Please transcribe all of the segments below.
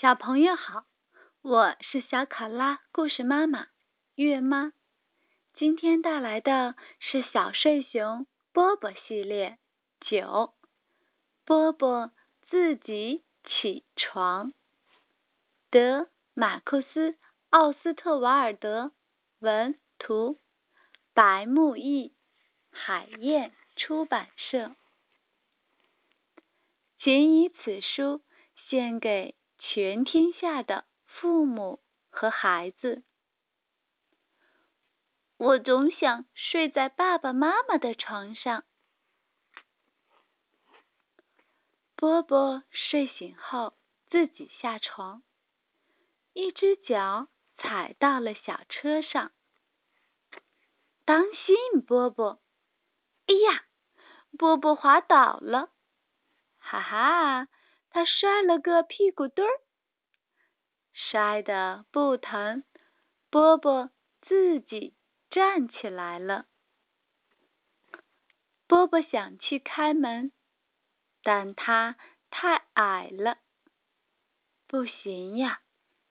小朋友好，我是小考拉故事妈妈月妈。今天带来的是小睡熊波波系列九，波波自己起床。德马库斯奥斯特瓦尔德文图，白木易，海燕出版社。请以此书献给。全天下的父母和孩子，我总想睡在爸爸妈妈的床上。波波睡醒后自己下床，一只脚踩到了小车上。当心，波波！哎呀，波波滑倒了！哈哈。他摔了个屁股墩儿，摔得不疼。波波自己站起来了。波波想去开门，但他太矮了，不行呀，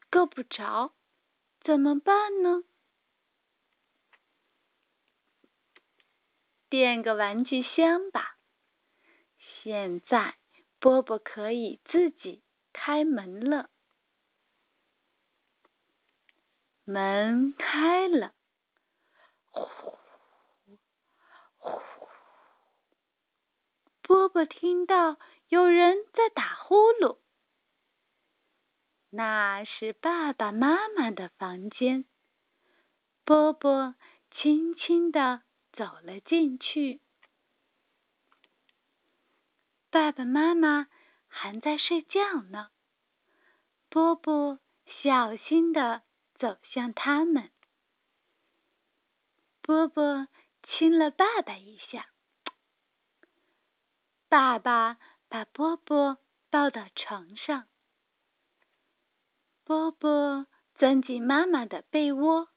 够不着，怎么办呢？垫个玩具箱吧。现在。波波可以自己开门了，门开了，呼呼，波波听到有人在打呼噜，那是爸爸妈妈的房间。波波轻轻地走了进去。爸爸妈妈还在睡觉呢。波波小心地走向他们。波波亲了爸爸一下。爸爸把波波抱到床上。波波钻进妈妈的被窝，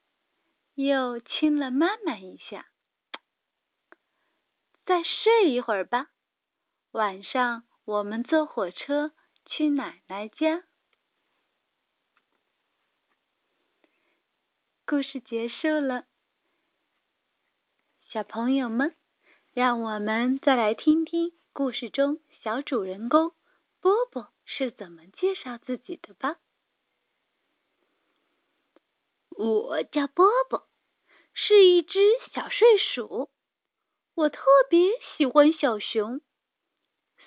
又亲了妈妈一下。再睡一会儿吧。晚上我们坐火车去奶奶家。故事结束了，小朋友们，让我们再来听听故事中小主人公波波是怎么介绍自己的吧。我叫波波，是一只小睡鼠，我特别喜欢小熊。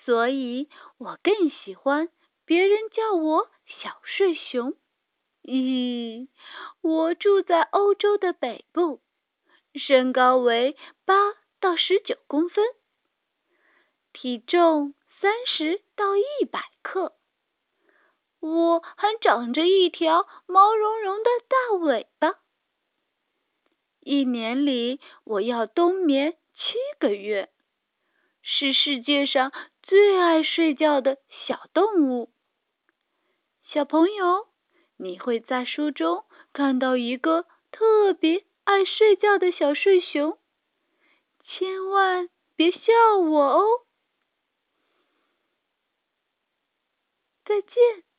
所以我更喜欢别人叫我小睡熊。咦，我住在欧洲的北部，身高为八到十九公分，体重三十到一百克。我还长着一条毛茸茸的大尾巴。一年里我要冬眠七个月，是世界上。最爱睡觉的小动物，小朋友，你会在书中看到一个特别爱睡觉的小睡熊，千万别笑我哦！再见。